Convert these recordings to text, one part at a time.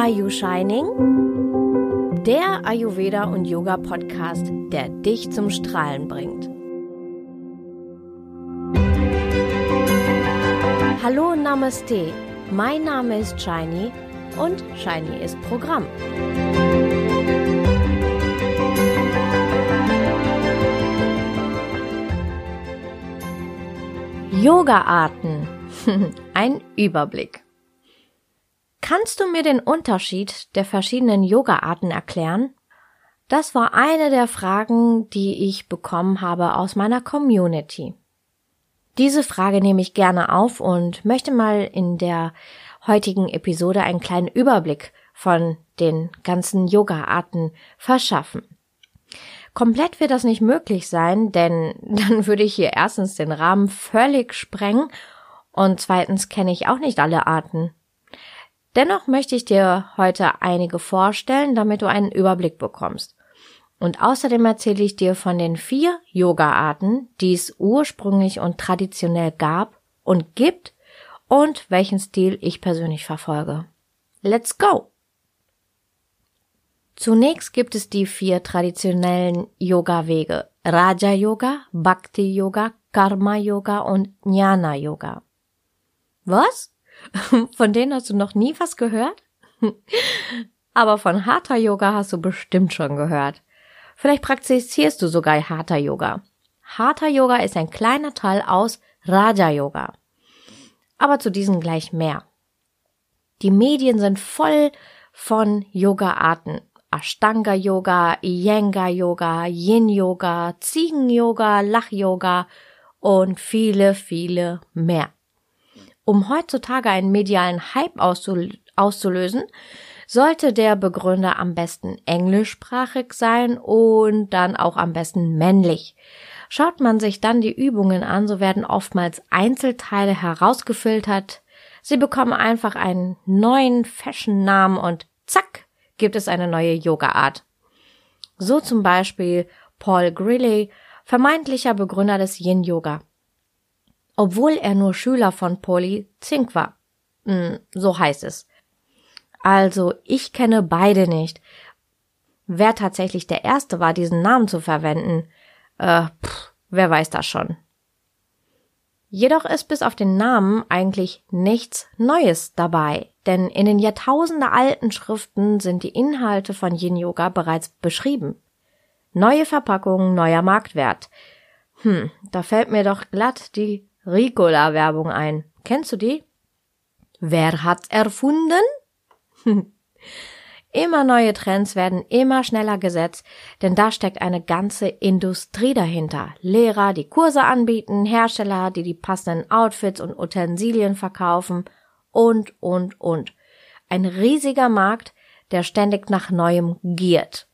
Are You Shining? Der Ayurveda und Yoga Podcast, der dich zum Strahlen bringt. Hallo Namaste, mein Name ist Shiny und Shiny ist Programm. Yoga-Arten. Ein Überblick. Kannst du mir den Unterschied der verschiedenen Yoga-Arten erklären? Das war eine der Fragen, die ich bekommen habe aus meiner Community. Diese Frage nehme ich gerne auf und möchte mal in der heutigen Episode einen kleinen Überblick von den ganzen Yoga-Arten verschaffen. Komplett wird das nicht möglich sein, denn dann würde ich hier erstens den Rahmen völlig sprengen und zweitens kenne ich auch nicht alle Arten. Dennoch möchte ich dir heute einige vorstellen, damit du einen Überblick bekommst. Und außerdem erzähle ich dir von den vier Yoga-Arten, die es ursprünglich und traditionell gab und gibt und welchen Stil ich persönlich verfolge. Let's go! Zunächst gibt es die vier traditionellen Yoga-Wege. Raja-Yoga, Bhakti-Yoga, Karma-Yoga und Jnana-Yoga. Was? Von denen hast du noch nie was gehört? Aber von Hatha Yoga hast du bestimmt schon gehört. Vielleicht praktizierst du sogar Hatha Yoga. Hatha Yoga ist ein kleiner Teil aus Raja Yoga. Aber zu diesen gleich mehr. Die Medien sind voll von Yoga-Arten. Ashtanga Yoga, Iyengar Yoga, Yin Yoga, Ziegen Yoga, Lach Yoga und viele, viele mehr. Um heutzutage einen medialen Hype auszulösen, sollte der Begründer am besten englischsprachig sein und dann auch am besten männlich. Schaut man sich dann die Übungen an, so werden oftmals Einzelteile herausgefiltert. Sie bekommen einfach einen neuen Fashion-Namen und zack, gibt es eine neue Yoga-Art. So zum Beispiel Paul Grilly, vermeintlicher Begründer des Yin-Yoga. Obwohl er nur Schüler von Polly Zink war. Hm, so heißt es. Also, ich kenne beide nicht. Wer tatsächlich der Erste war, diesen Namen zu verwenden, äh, pff, wer weiß das schon. Jedoch ist bis auf den Namen eigentlich nichts Neues dabei, denn in den Jahrtausende alten Schriften sind die Inhalte von Yin Yoga bereits beschrieben. Neue Verpackung, neuer Marktwert. Hm, da fällt mir doch glatt die Ricola-Werbung ein. Kennst du die? Wer hat's erfunden? Immer neue Trends werden immer schneller gesetzt, denn da steckt eine ganze Industrie dahinter. Lehrer, die Kurse anbieten, Hersteller, die die passenden Outfits und Utensilien verkaufen und, und, und. Ein riesiger Markt, der ständig nach Neuem giert.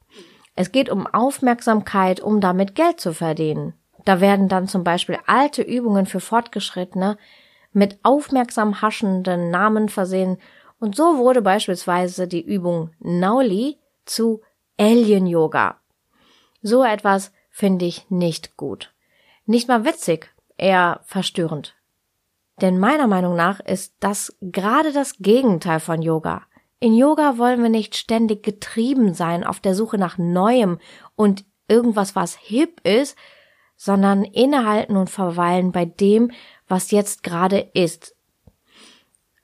Es geht um Aufmerksamkeit, um damit Geld zu verdienen. Da werden dann zum Beispiel alte Übungen für Fortgeschrittene mit aufmerksam haschenden Namen versehen und so wurde beispielsweise die Übung Nauli zu Alien Yoga. So etwas finde ich nicht gut. Nicht mal witzig, eher verstörend. Denn meiner Meinung nach ist das gerade das Gegenteil von Yoga. In Yoga wollen wir nicht ständig getrieben sein auf der Suche nach Neuem und irgendwas, was hip ist, sondern innehalten und verweilen bei dem, was jetzt gerade ist,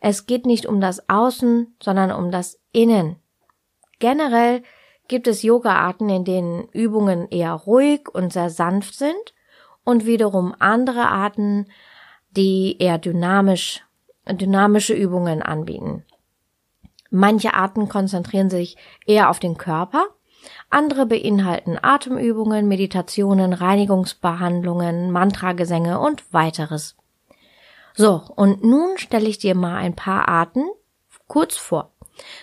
es geht nicht um das Außen, sondern um das Innen. Generell gibt es Yoga-Arten, in denen Übungen eher ruhig und sehr sanft sind und wiederum andere Arten, die eher dynamisch, dynamische Übungen anbieten. Manche Arten konzentrieren sich eher auf den Körper, andere beinhalten Atemübungen, Meditationen, Reinigungsbehandlungen, Mantragesänge und weiteres. So, und nun stelle ich dir mal ein paar Arten kurz vor.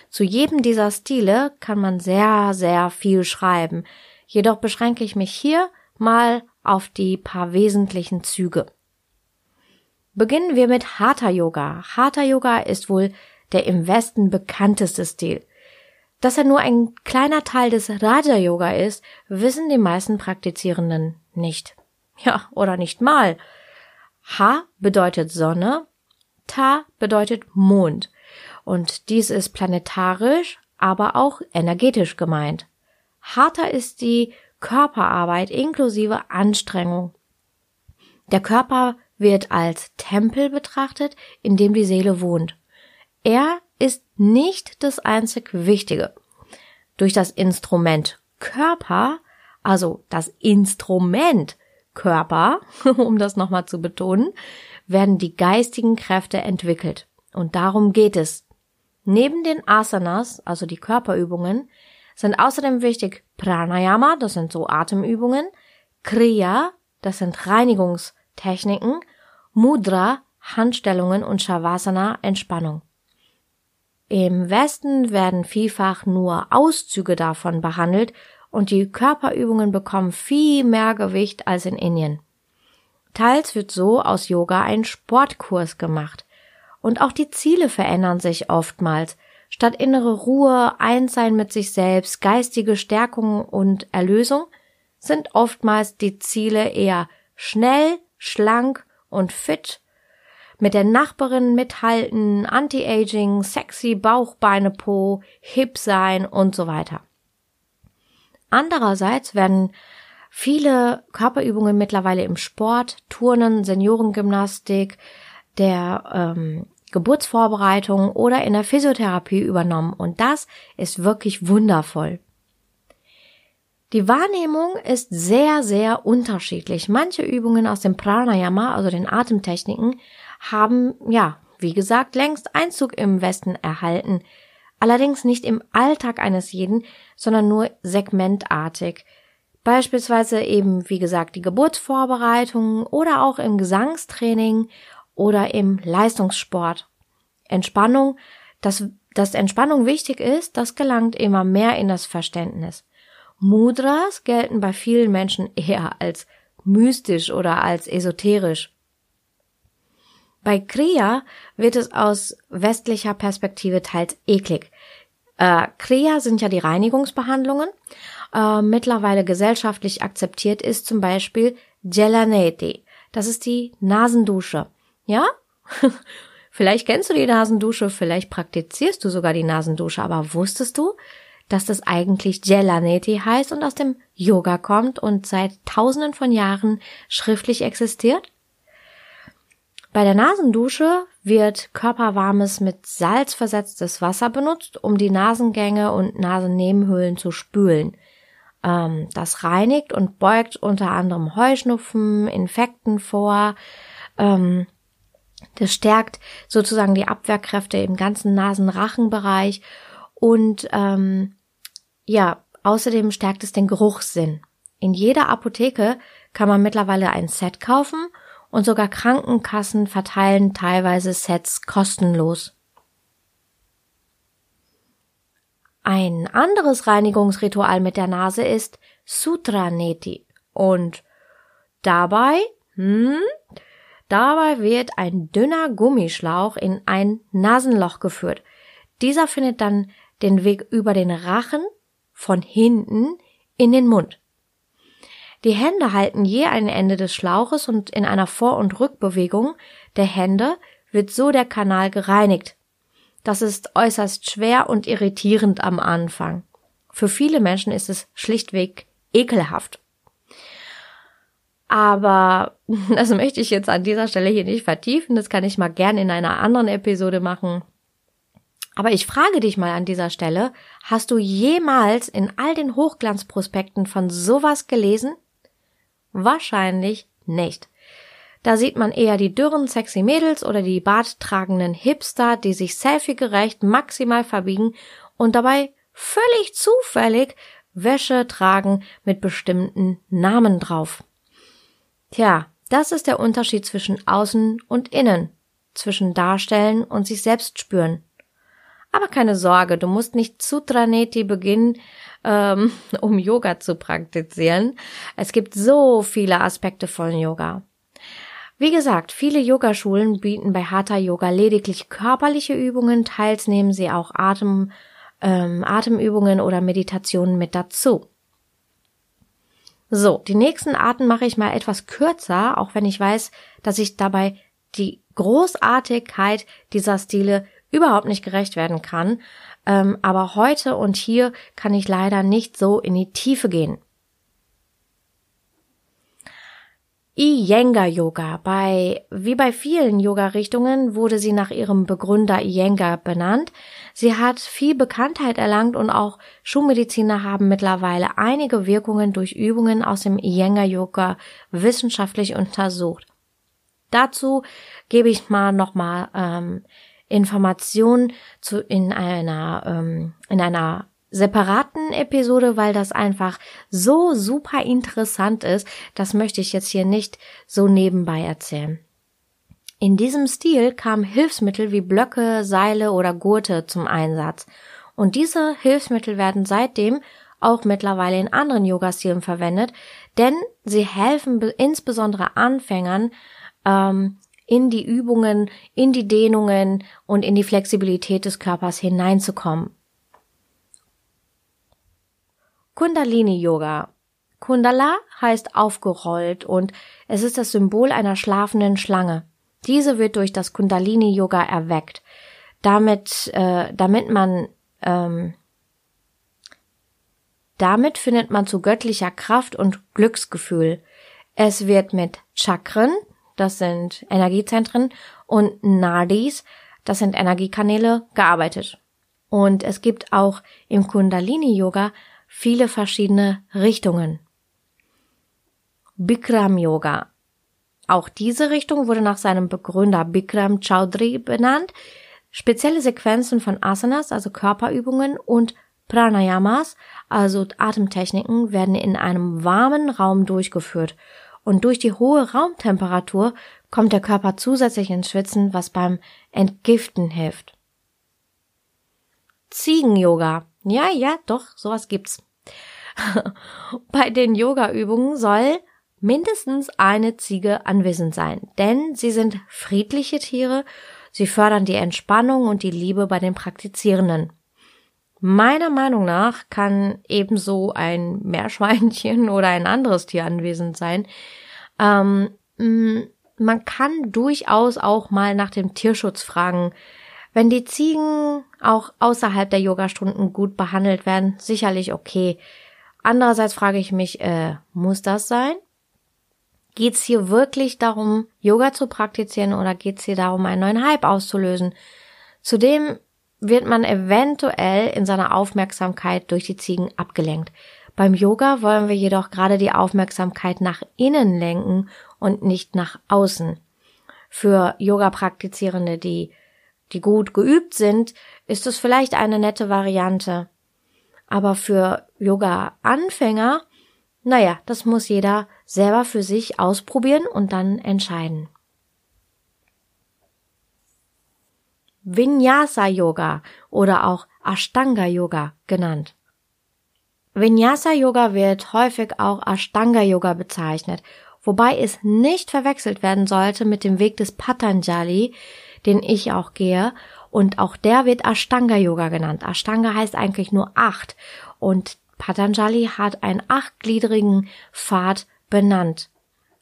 Zu jedem dieser Stile kann man sehr, sehr viel schreiben. Jedoch beschränke ich mich hier mal auf die paar wesentlichen Züge. Beginnen wir mit Hatha Yoga. Hatha Yoga ist wohl der im Westen bekannteste Stil. Dass er nur ein kleiner Teil des Raja Yoga ist, wissen die meisten Praktizierenden nicht. Ja, oder nicht mal. Ha bedeutet Sonne, Ta bedeutet Mond. Und dies ist planetarisch, aber auch energetisch gemeint. Hatha ist die Körperarbeit inklusive Anstrengung. Der Körper wird als Tempel betrachtet, in dem die Seele wohnt. Er ist nicht das einzig Wichtige. Durch das Instrument Körper, also das Instrument Körper, um das nochmal zu betonen, werden die geistigen Kräfte entwickelt. Und darum geht es. Neben den Asanas, also die Körperübungen, sind außerdem wichtig Pranayama, das sind so Atemübungen, Kriya, das sind Reinigungstechniken, Mudra, Handstellungen und Shavasana, Entspannung. Im Westen werden vielfach nur Auszüge davon behandelt und die Körperübungen bekommen viel mehr Gewicht als in Indien. Teils wird so aus Yoga ein Sportkurs gemacht. Und auch die Ziele verändern sich oftmals. Statt innere Ruhe, Einssein mit sich selbst, geistige Stärkung und Erlösung sind oftmals die Ziele eher schnell, schlank und fit, mit der Nachbarin mithalten, Anti-Aging, sexy Bauch, Beine, Po, hip sein und so weiter. Andererseits werden viele Körperübungen mittlerweile im Sport, Turnen, Seniorengymnastik, der ähm, Geburtsvorbereitung oder in der Physiotherapie übernommen und das ist wirklich wundervoll. Die Wahrnehmung ist sehr, sehr unterschiedlich. Manche Übungen aus dem Pranayama, also den Atemtechniken, haben, ja, wie gesagt, längst Einzug im Westen erhalten. Allerdings nicht im Alltag eines jeden, sondern nur segmentartig. Beispielsweise eben, wie gesagt, die Geburtsvorbereitung oder auch im Gesangstraining oder im Leistungssport. Entspannung, dass, dass Entspannung wichtig ist, das gelangt immer mehr in das Verständnis. Mudras gelten bei vielen Menschen eher als mystisch oder als esoterisch. Bei Kriya wird es aus westlicher Perspektive teils eklig. Äh, Kriya sind ja die Reinigungsbehandlungen. Äh, mittlerweile gesellschaftlich akzeptiert ist zum Beispiel Gelaneti. Das ist die Nasendusche. Ja? vielleicht kennst du die Nasendusche, vielleicht praktizierst du sogar die Nasendusche, aber wusstest du, dass das eigentlich Gelaneti heißt und aus dem Yoga kommt und seit tausenden von Jahren schriftlich existiert? Bei der Nasendusche wird körperwarmes mit Salz versetztes Wasser benutzt, um die Nasengänge und Nasennebenhöhlen zu spülen. Ähm, das reinigt und beugt unter anderem Heuschnupfen, Infekten vor. Ähm, das stärkt sozusagen die Abwehrkräfte im ganzen Nasenrachenbereich und ähm, ja, außerdem stärkt es den Geruchssinn. In jeder Apotheke kann man mittlerweile ein Set kaufen und sogar Krankenkassen verteilen teilweise Sets kostenlos. Ein anderes Reinigungsritual mit der Nase ist Sutra Neti und dabei, hm, dabei wird ein dünner Gummischlauch in ein Nasenloch geführt. Dieser findet dann den Weg über den Rachen von hinten in den Mund. Die Hände halten je ein Ende des Schlauches und in einer Vor- und Rückbewegung der Hände wird so der Kanal gereinigt. Das ist äußerst schwer und irritierend am Anfang. Für viele Menschen ist es schlichtweg ekelhaft. Aber das möchte ich jetzt an dieser Stelle hier nicht vertiefen. Das kann ich mal gern in einer anderen Episode machen. Aber ich frage dich mal an dieser Stelle, hast du jemals in all den Hochglanzprospekten von sowas gelesen? Wahrscheinlich nicht. Da sieht man eher die dürren, sexy Mädels oder die barttragenden Hipster, die sich selfiegerecht maximal verbiegen und dabei völlig zufällig Wäsche tragen mit bestimmten Namen drauf. Tja, das ist der Unterschied zwischen außen und innen, zwischen darstellen und sich selbst spüren. Aber keine Sorge, du musst nicht Sutraneti beginnen, ähm, um Yoga zu praktizieren. Es gibt so viele Aspekte von Yoga. Wie gesagt, viele Yogaschulen bieten bei Hatha Yoga lediglich körperliche Übungen, teils nehmen sie auch Atem, ähm, Atemübungen oder Meditationen mit dazu. So, die nächsten Arten mache ich mal etwas kürzer, auch wenn ich weiß, dass ich dabei die Großartigkeit dieser Stile überhaupt nicht gerecht werden kann. Ähm, aber heute und hier kann ich leider nicht so in die Tiefe gehen. Iyengar Yoga. Bei, wie bei vielen Yoga-Richtungen wurde sie nach ihrem Begründer Iyengar benannt. Sie hat viel Bekanntheit erlangt und auch Schulmediziner haben mittlerweile einige Wirkungen durch Übungen aus dem Iyengar Yoga wissenschaftlich untersucht. Dazu gebe ich mal nochmal ähm, Informationen zu in einer ähm, in einer separaten Episode, weil das einfach so super interessant ist. Das möchte ich jetzt hier nicht so nebenbei erzählen. In diesem Stil kamen Hilfsmittel wie Blöcke, Seile oder Gurte zum Einsatz. Und diese Hilfsmittel werden seitdem auch mittlerweile in anderen Yoga-Stilen verwendet, denn sie helfen insbesondere Anfängern, ähm, in die Übungen, in die Dehnungen und in die Flexibilität des Körpers hineinzukommen. Kundalini Yoga. Kundala heißt aufgerollt und es ist das Symbol einer schlafenden Schlange. Diese wird durch das Kundalini Yoga erweckt, damit, äh, damit man ähm, damit findet man zu göttlicher Kraft und Glücksgefühl. Es wird mit Chakren, das sind Energiezentren, und Nadis, das sind Energiekanäle, gearbeitet. Und es gibt auch im Kundalini-Yoga viele verschiedene Richtungen. Bikram Yoga. Auch diese Richtung wurde nach seinem Begründer Bikram Chaudhry benannt. Spezielle Sequenzen von Asanas, also Körperübungen und Pranayamas, also Atemtechniken, werden in einem warmen Raum durchgeführt und durch die hohe Raumtemperatur kommt der Körper zusätzlich ins Schwitzen, was beim Entgiften hilft. Ziegen-Yoga. Ja, ja, doch, sowas gibt's. Bei den Yoga-Übungen soll mindestens eine Ziege anwesend sein, denn sie sind friedliche Tiere, sie fördern die Entspannung und die Liebe bei den Praktizierenden. Meiner Meinung nach kann ebenso ein Meerschweinchen oder ein anderes Tier anwesend sein. Ähm, man kann durchaus auch mal nach dem Tierschutz fragen. Wenn die Ziegen auch außerhalb der Yogastunden gut behandelt werden, sicherlich okay. Andererseits frage ich mich, äh, muss das sein? Geht's hier wirklich darum, Yoga zu praktizieren oder geht's hier darum, einen neuen Hype auszulösen? Zudem wird man eventuell in seiner Aufmerksamkeit durch die Ziegen abgelenkt. Beim Yoga wollen wir jedoch gerade die Aufmerksamkeit nach innen lenken und nicht nach außen. Für Yoga-Praktizierende, die, die gut geübt sind, ist es vielleicht eine nette Variante. Aber für Yoga-Anfänger, naja, das muss jeder selber für sich ausprobieren und dann entscheiden. Vinyasa Yoga oder auch Ashtanga Yoga genannt. Vinyasa Yoga wird häufig auch Ashtanga Yoga bezeichnet, wobei es nicht verwechselt werden sollte mit dem Weg des Patanjali, den ich auch gehe, und auch der wird Ashtanga Yoga genannt. Ashtanga heißt eigentlich nur acht und Patanjali hat einen achtgliedrigen Pfad benannt.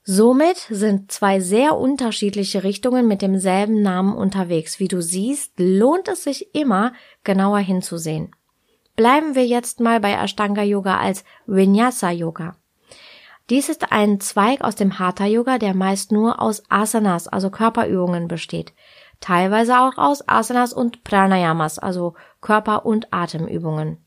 Somit sind zwei sehr unterschiedliche Richtungen mit demselben Namen unterwegs. Wie du siehst, lohnt es sich immer, genauer hinzusehen. Bleiben wir jetzt mal bei Ashtanga Yoga als Vinyasa Yoga. Dies ist ein Zweig aus dem Hatha Yoga, der meist nur aus Asanas, also Körperübungen besteht. Teilweise auch aus Asanas und Pranayamas, also Körper- und Atemübungen.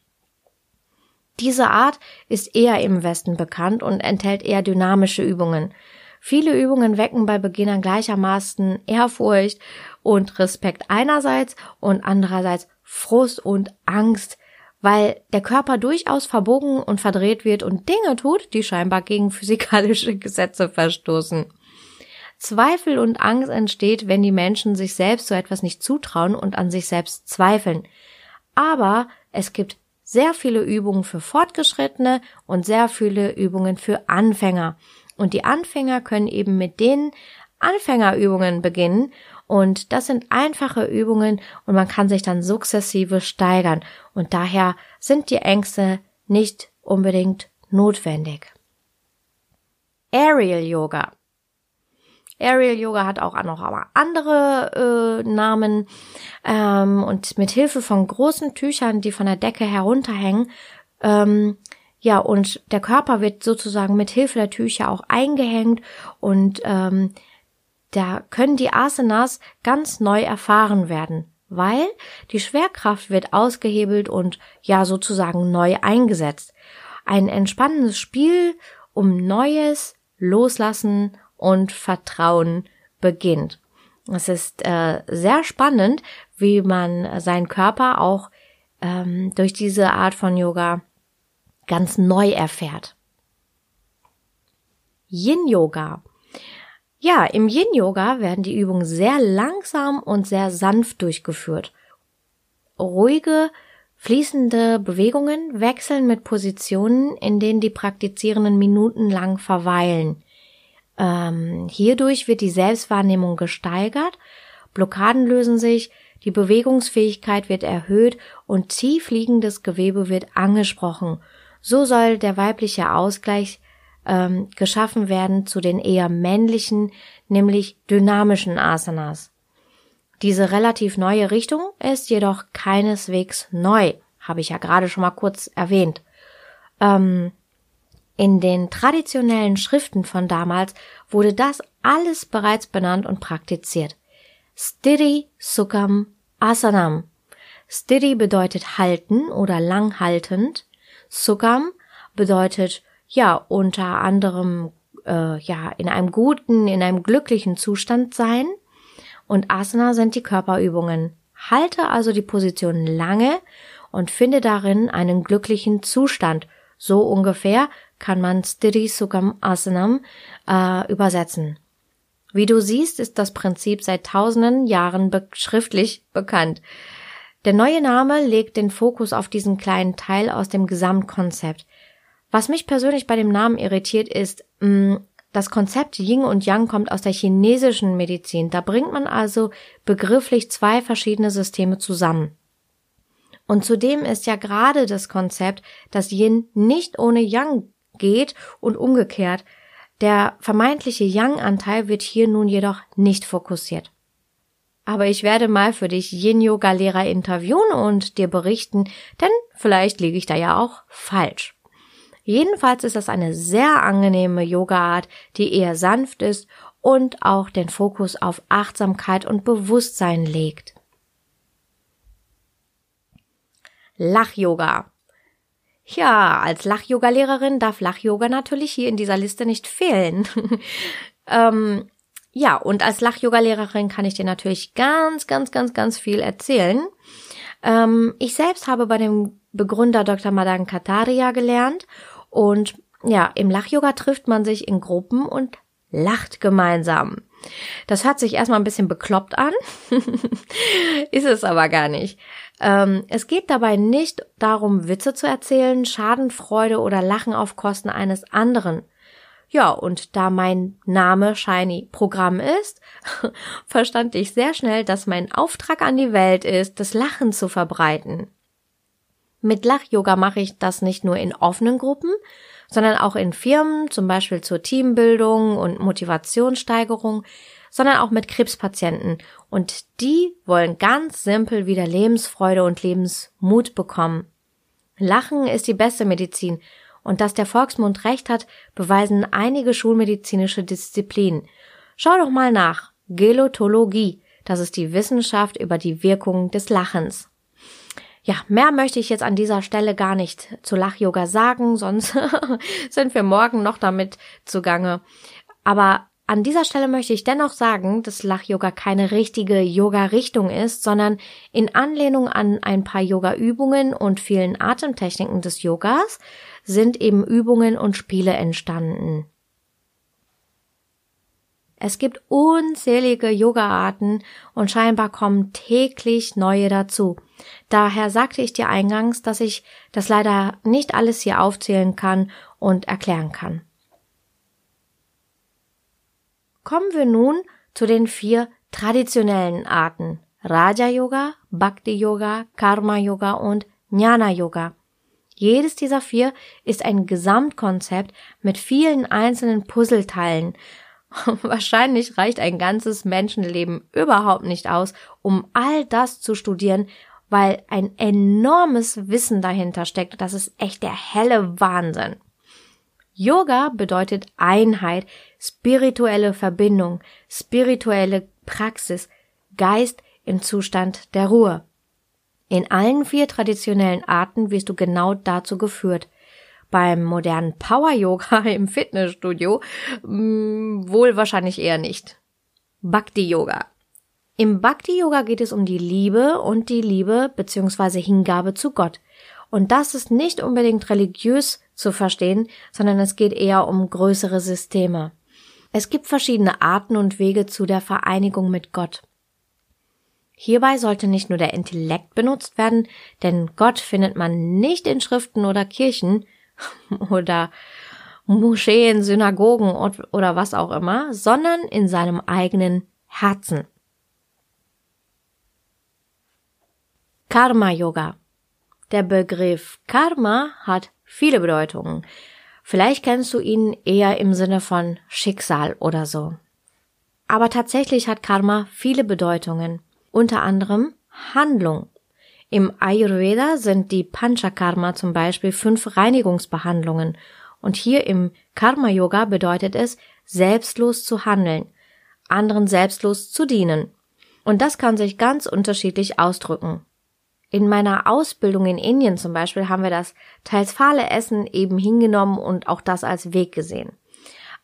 Diese Art ist eher im Westen bekannt und enthält eher dynamische Übungen. Viele Übungen wecken bei Beginnern gleichermaßen Ehrfurcht und Respekt einerseits und andererseits Frust und Angst, weil der Körper durchaus verbogen und verdreht wird und Dinge tut, die scheinbar gegen physikalische Gesetze verstoßen. Zweifel und Angst entsteht, wenn die Menschen sich selbst so etwas nicht zutrauen und an sich selbst zweifeln. Aber es gibt sehr viele Übungen für Fortgeschrittene und sehr viele Übungen für Anfänger. Und die Anfänger können eben mit den Anfängerübungen beginnen und das sind einfache Übungen und man kann sich dann sukzessive steigern und daher sind die Ängste nicht unbedingt notwendig. Aerial Yoga. Aerial Yoga hat auch noch andere äh, Namen. Ähm, und mit Hilfe von großen Tüchern, die von der Decke herunterhängen, ähm, ja, und der Körper wird sozusagen mit Hilfe der Tücher auch eingehängt und ähm, da können die Asanas ganz neu erfahren werden, weil die Schwerkraft wird ausgehebelt und ja sozusagen neu eingesetzt. Ein entspannendes Spiel um Neues, Loslassen und Vertrauen beginnt. Es ist äh, sehr spannend, wie man seinen Körper auch ähm, durch diese Art von Yoga ganz neu erfährt. Yin Yoga. Ja, im Yin Yoga werden die Übungen sehr langsam und sehr sanft durchgeführt. Ruhige, fließende Bewegungen wechseln mit Positionen, in denen die Praktizierenden minutenlang verweilen. Ähm, hierdurch wird die Selbstwahrnehmung gesteigert, Blockaden lösen sich, die Bewegungsfähigkeit wird erhöht und tief liegendes Gewebe wird angesprochen so soll der weibliche Ausgleich ähm, geschaffen werden zu den eher männlichen, nämlich dynamischen Asanas. Diese relativ neue Richtung ist jedoch keineswegs neu, habe ich ja gerade schon mal kurz erwähnt. Ähm, in den traditionellen Schriften von damals wurde das alles bereits benannt und praktiziert. Stiri Sukham Asanam. Stiri bedeutet halten oder langhaltend. Sukham bedeutet ja unter anderem äh, ja in einem guten, in einem glücklichen Zustand sein. Und Asana sind die Körperübungen. Halte also die Position lange und finde darin einen glücklichen Zustand. So ungefähr kann man Sthiti Sukham Asanam äh, übersetzen. Wie du siehst, ist das Prinzip seit tausenden Jahren be schriftlich bekannt. Der neue Name legt den Fokus auf diesen kleinen Teil aus dem Gesamtkonzept. Was mich persönlich bei dem Namen irritiert ist, mh, mm, das Konzept Yin und Yang kommt aus der chinesischen Medizin. Da bringt man also begrifflich zwei verschiedene Systeme zusammen. Und zudem ist ja gerade das Konzept, dass Yin nicht ohne Yang geht und umgekehrt. Der vermeintliche Yang-Anteil wird hier nun jedoch nicht fokussiert. Aber ich werde mal für dich Yin-Yoga-Lehrer interviewen und dir berichten, denn vielleicht liege ich da ja auch falsch. Jedenfalls ist das eine sehr angenehme Yoga-Art, die eher sanft ist und auch den Fokus auf Achtsamkeit und Bewusstsein legt. Lach-Yoga. Ja, als Lach-Yoga-Lehrerin darf Lach-Yoga natürlich hier in dieser Liste nicht fehlen. ähm, ja, und als Lach-Yoga-Lehrerin kann ich dir natürlich ganz, ganz, ganz, ganz viel erzählen. Ähm, ich selbst habe bei dem Begründer Dr. Madan Kataria gelernt und ja, im Lach-Yoga trifft man sich in Gruppen und lacht gemeinsam. Das hört sich erstmal ein bisschen bekloppt an, ist es aber gar nicht. Ähm, es geht dabei nicht darum, Witze zu erzählen, Schadenfreude oder Lachen auf Kosten eines anderen, ja, und da mein Name Shiny Programm ist, verstand ich sehr schnell, dass mein Auftrag an die Welt ist, das Lachen zu verbreiten. Mit Lach-Yoga mache ich das nicht nur in offenen Gruppen, sondern auch in Firmen, zum Beispiel zur Teambildung und Motivationssteigerung, sondern auch mit Krebspatienten. Und die wollen ganz simpel wieder Lebensfreude und Lebensmut bekommen. Lachen ist die beste Medizin und dass der Volksmund recht hat, beweisen einige schulmedizinische Disziplinen. Schau doch mal nach. Gelotologie. Das ist die Wissenschaft über die Wirkung des Lachens. Ja, mehr möchte ich jetzt an dieser Stelle gar nicht zu Lach-Yoga sagen, sonst sind wir morgen noch damit zugange. Aber an dieser Stelle möchte ich dennoch sagen, dass Lach-Yoga keine richtige Yoga-Richtung ist, sondern in Anlehnung an ein paar Yoga-Übungen und vielen Atemtechniken des Yogas sind eben Übungen und Spiele entstanden. Es gibt unzählige Yoga-Arten und scheinbar kommen täglich neue dazu. Daher sagte ich dir eingangs, dass ich das leider nicht alles hier aufzählen kann und erklären kann. Kommen wir nun zu den vier traditionellen Arten Raja Yoga, Bhakti Yoga, Karma Yoga und Jnana Yoga. Jedes dieser vier ist ein Gesamtkonzept mit vielen einzelnen Puzzleteilen. Wahrscheinlich reicht ein ganzes Menschenleben überhaupt nicht aus, um all das zu studieren, weil ein enormes Wissen dahinter steckt. Das ist echt der helle Wahnsinn. Yoga bedeutet Einheit, spirituelle Verbindung, spirituelle Praxis, Geist im Zustand der Ruhe. In allen vier traditionellen Arten wirst du genau dazu geführt. Beim modernen Power Yoga im Fitnessstudio mh, mm, wohl wahrscheinlich eher nicht. Bhakti Yoga. Im Bhakti Yoga geht es um die Liebe und die Liebe bzw. Hingabe zu Gott. Und das ist nicht unbedingt religiös zu verstehen, sondern es geht eher um größere Systeme. Es gibt verschiedene Arten und Wege zu der Vereinigung mit Gott. Hierbei sollte nicht nur der Intellekt benutzt werden, denn Gott findet man nicht in Schriften oder Kirchen oder Moscheen, Synagogen oder was auch immer, sondern in seinem eigenen Herzen. Karma Yoga. Der Begriff Karma hat viele Bedeutungen. Vielleicht kennst du ihn eher im Sinne von Schicksal oder so. Aber tatsächlich hat Karma viele Bedeutungen, unter anderem Handlung. Im Ayurveda sind die Panchakarma zum Beispiel fünf Reinigungsbehandlungen und hier im Karma Yoga bedeutet es, selbstlos zu handeln, anderen selbstlos zu dienen. Und das kann sich ganz unterschiedlich ausdrücken. In meiner Ausbildung in Indien zum Beispiel haben wir das teils fahle Essen eben hingenommen und auch das als Weg gesehen.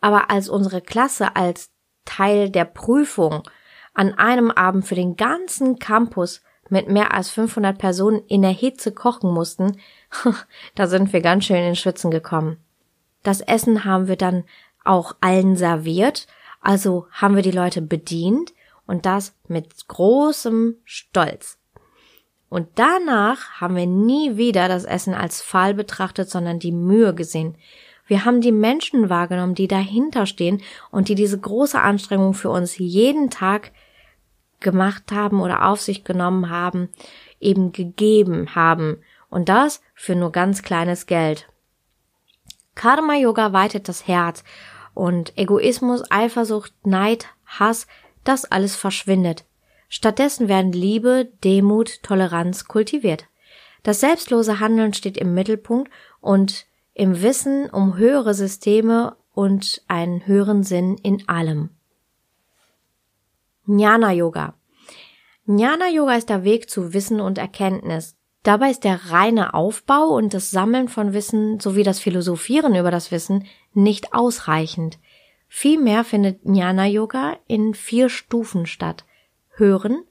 Aber als unsere Klasse als Teil der Prüfung an einem Abend für den ganzen Campus mit mehr als 500 Personen in der Hitze kochen mussten, da sind wir ganz schön in Schwitzen gekommen. Das Essen haben wir dann auch allen serviert, also haben wir die Leute bedient und das mit großem Stolz. Und danach haben wir nie wieder das Essen als Fall betrachtet, sondern die Mühe gesehen. Wir haben die Menschen wahrgenommen, die dahinter stehen und die diese große Anstrengung für uns jeden Tag gemacht haben oder auf sich genommen haben, eben gegeben haben. Und das für nur ganz kleines Geld. Karma Yoga weitet das Herz und Egoismus, Eifersucht, Neid, Hass, das alles verschwindet. Stattdessen werden Liebe, Demut, Toleranz kultiviert. Das selbstlose Handeln steht im Mittelpunkt und im Wissen um höhere Systeme und einen höheren Sinn in allem. Jnana Yoga. Jnana Yoga ist der Weg zu Wissen und Erkenntnis. Dabei ist der reine Aufbau und das Sammeln von Wissen sowie das Philosophieren über das Wissen nicht ausreichend. Vielmehr findet Jnana Yoga in vier Stufen statt. Hören,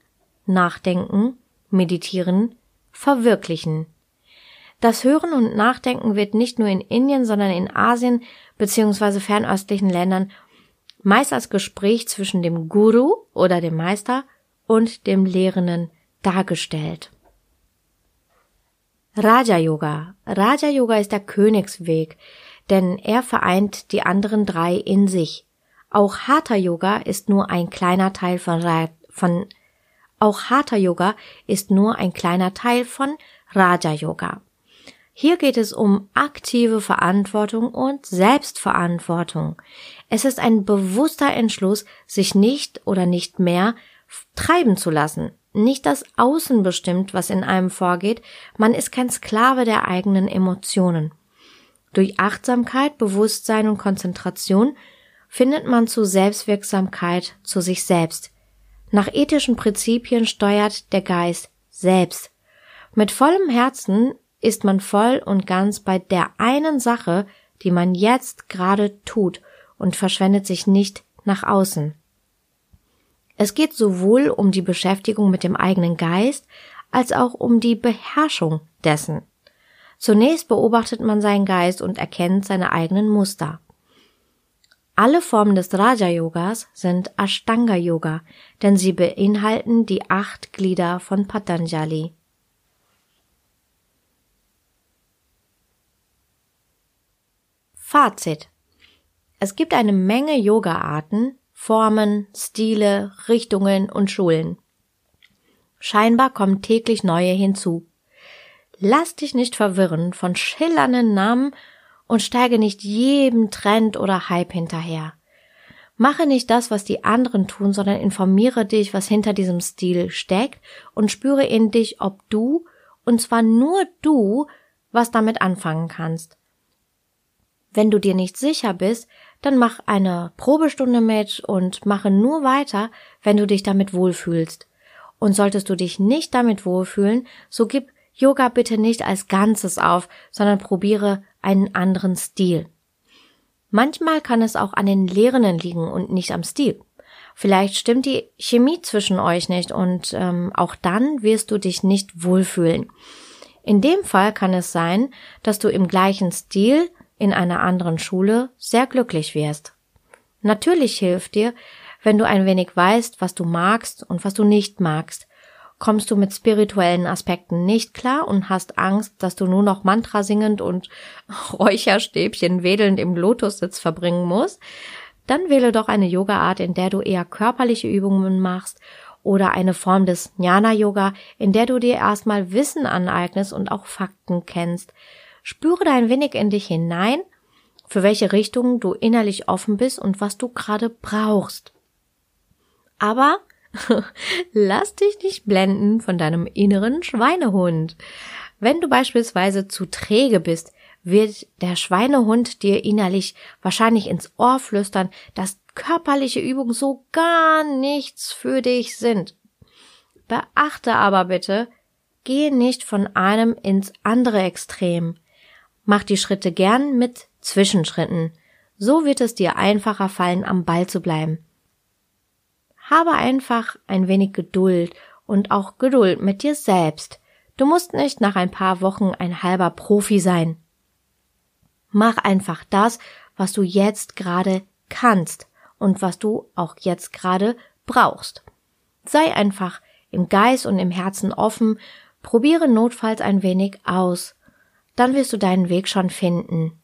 Nachdenken, Meditieren, Verwirklichen. Das Hören und Nachdenken wird nicht nur in Indien, sondern in Asien bzw. fernöstlichen Ländern meist als Gespräch zwischen dem Guru oder dem Meister und dem Lehrenden dargestellt. Raja Yoga. Raja Yoga ist der Königsweg, denn er vereint die anderen drei in sich. Auch Hatha Yoga ist nur ein kleiner Teil von, von auch Hatha Yoga ist nur ein kleiner Teil von Raja Yoga. Hier geht es um aktive Verantwortung und Selbstverantwortung. Es ist ein bewusster Entschluss, sich nicht oder nicht mehr treiben zu lassen. Nicht das Außen bestimmt, was in einem vorgeht, man ist kein Sklave der eigenen Emotionen. Durch Achtsamkeit, Bewusstsein und Konzentration findet man zu Selbstwirksamkeit zu sich selbst. Nach ethischen Prinzipien steuert der Geist selbst. Mit vollem Herzen ist man voll und ganz bei der einen Sache, die man jetzt gerade tut und verschwendet sich nicht nach außen. Es geht sowohl um die Beschäftigung mit dem eigenen Geist als auch um die Beherrschung dessen. Zunächst beobachtet man seinen Geist und erkennt seine eigenen Muster. Alle Formen des Raja Yogas sind Ashtanga Yoga, denn sie beinhalten die acht Glieder von Patanjali. Fazit. Es gibt eine Menge Yoga-Arten, Formen, Stile, Richtungen und Schulen. Scheinbar kommen täglich neue hinzu. Lass dich nicht verwirren von schillernden Namen und steige nicht jedem Trend oder Hype hinterher. Mache nicht das, was die anderen tun, sondern informiere dich, was hinter diesem Stil steckt und spüre in dich, ob du, und zwar nur du, was damit anfangen kannst. Wenn du dir nicht sicher bist, dann mach eine Probestunde mit und mache nur weiter, wenn du dich damit wohlfühlst. Und solltest du dich nicht damit wohlfühlen, so gib Yoga bitte nicht als Ganzes auf, sondern probiere einen anderen Stil. Manchmal kann es auch an den Lehrenden liegen und nicht am Stil. Vielleicht stimmt die Chemie zwischen euch nicht und ähm, auch dann wirst du dich nicht wohlfühlen. In dem Fall kann es sein, dass du im gleichen Stil in einer anderen Schule sehr glücklich wirst. Natürlich hilft dir, wenn du ein wenig weißt, was du magst und was du nicht magst, kommst du mit spirituellen Aspekten nicht klar und hast Angst, dass du nur noch Mantra singend und Räucherstäbchen wedelnd im Lotussitz verbringen musst, dann wähle doch eine Yoga-Art, in der du eher körperliche Übungen machst oder eine Form des Jnana-Yoga, in der du dir erstmal Wissen aneignest und auch Fakten kennst. Spüre da ein wenig in dich hinein, für welche Richtung du innerlich offen bist und was du gerade brauchst. Aber Lass dich nicht blenden von deinem inneren Schweinehund. Wenn du beispielsweise zu träge bist, wird der Schweinehund dir innerlich wahrscheinlich ins Ohr flüstern, dass körperliche Übungen so gar nichts für dich sind. Beachte aber bitte, gehe nicht von einem ins andere Extrem. Mach die Schritte gern mit Zwischenschritten. So wird es dir einfacher fallen, am Ball zu bleiben. Habe einfach ein wenig Geduld und auch Geduld mit dir selbst. Du musst nicht nach ein paar Wochen ein halber Profi sein. Mach einfach das, was du jetzt gerade kannst und was du auch jetzt gerade brauchst. Sei einfach im Geist und im Herzen offen, probiere notfalls ein wenig aus. Dann wirst du deinen Weg schon finden.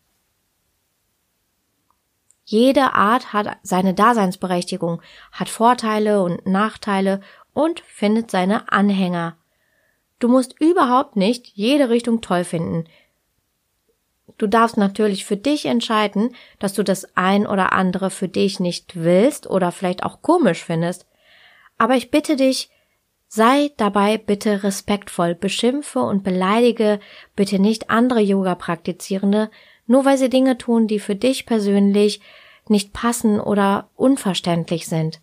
Jede Art hat seine Daseinsberechtigung, hat Vorteile und Nachteile und findet seine Anhänger. Du musst überhaupt nicht jede Richtung toll finden. Du darfst natürlich für dich entscheiden, dass du das ein oder andere für dich nicht willst oder vielleicht auch komisch findest. Aber ich bitte dich, sei dabei bitte respektvoll, beschimpfe und beleidige bitte nicht andere Yoga-Praktizierende, nur weil sie Dinge tun, die für dich persönlich nicht passen oder unverständlich sind.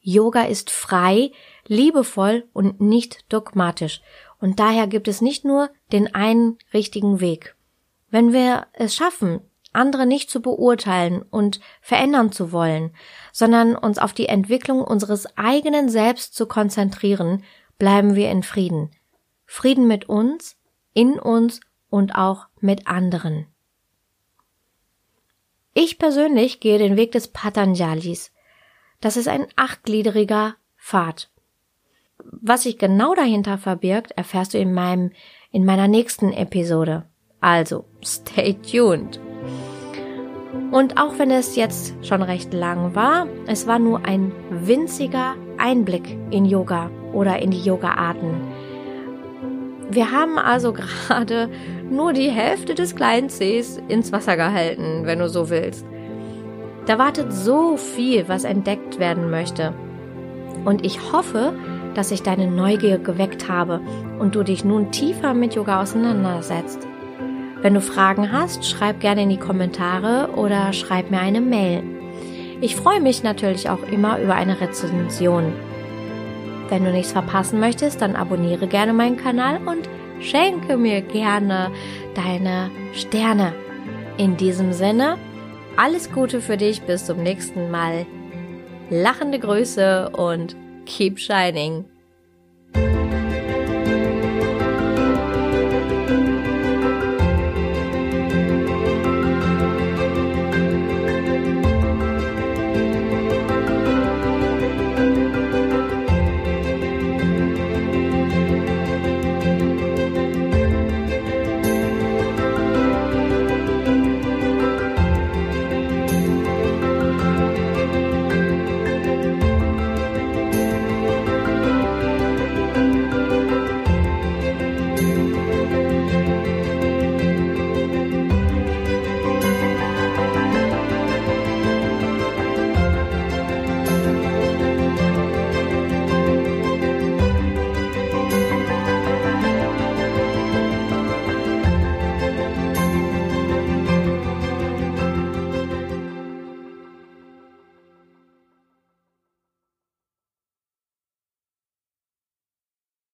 Yoga ist frei, liebevoll und nicht dogmatisch, und daher gibt es nicht nur den einen richtigen Weg. Wenn wir es schaffen, andere nicht zu beurteilen und verändern zu wollen, sondern uns auf die Entwicklung unseres eigenen Selbst zu konzentrieren, bleiben wir in Frieden. Frieden mit uns, in uns und auch mit anderen. Ich persönlich gehe den Weg des Patanjalis. Das ist ein achtgliedriger Pfad. Was sich genau dahinter verbirgt, erfährst du in meinem, in meiner nächsten Episode. Also, stay tuned. Und auch wenn es jetzt schon recht lang war, es war nur ein winziger Einblick in Yoga oder in die Yoga-Arten. Wir haben also gerade nur die Hälfte des kleinen Sees ins Wasser gehalten, wenn du so willst. Da wartet so viel, was entdeckt werden möchte. Und ich hoffe, dass ich deine Neugier geweckt habe und du dich nun tiefer mit Yoga auseinandersetzt. Wenn du Fragen hast, schreib gerne in die Kommentare oder schreib mir eine Mail. Ich freue mich natürlich auch immer über eine Rezension. Wenn du nichts verpassen möchtest, dann abonniere gerne meinen Kanal und schenke mir gerne deine Sterne. In diesem Sinne, alles Gute für dich, bis zum nächsten Mal. Lachende Grüße und keep shining.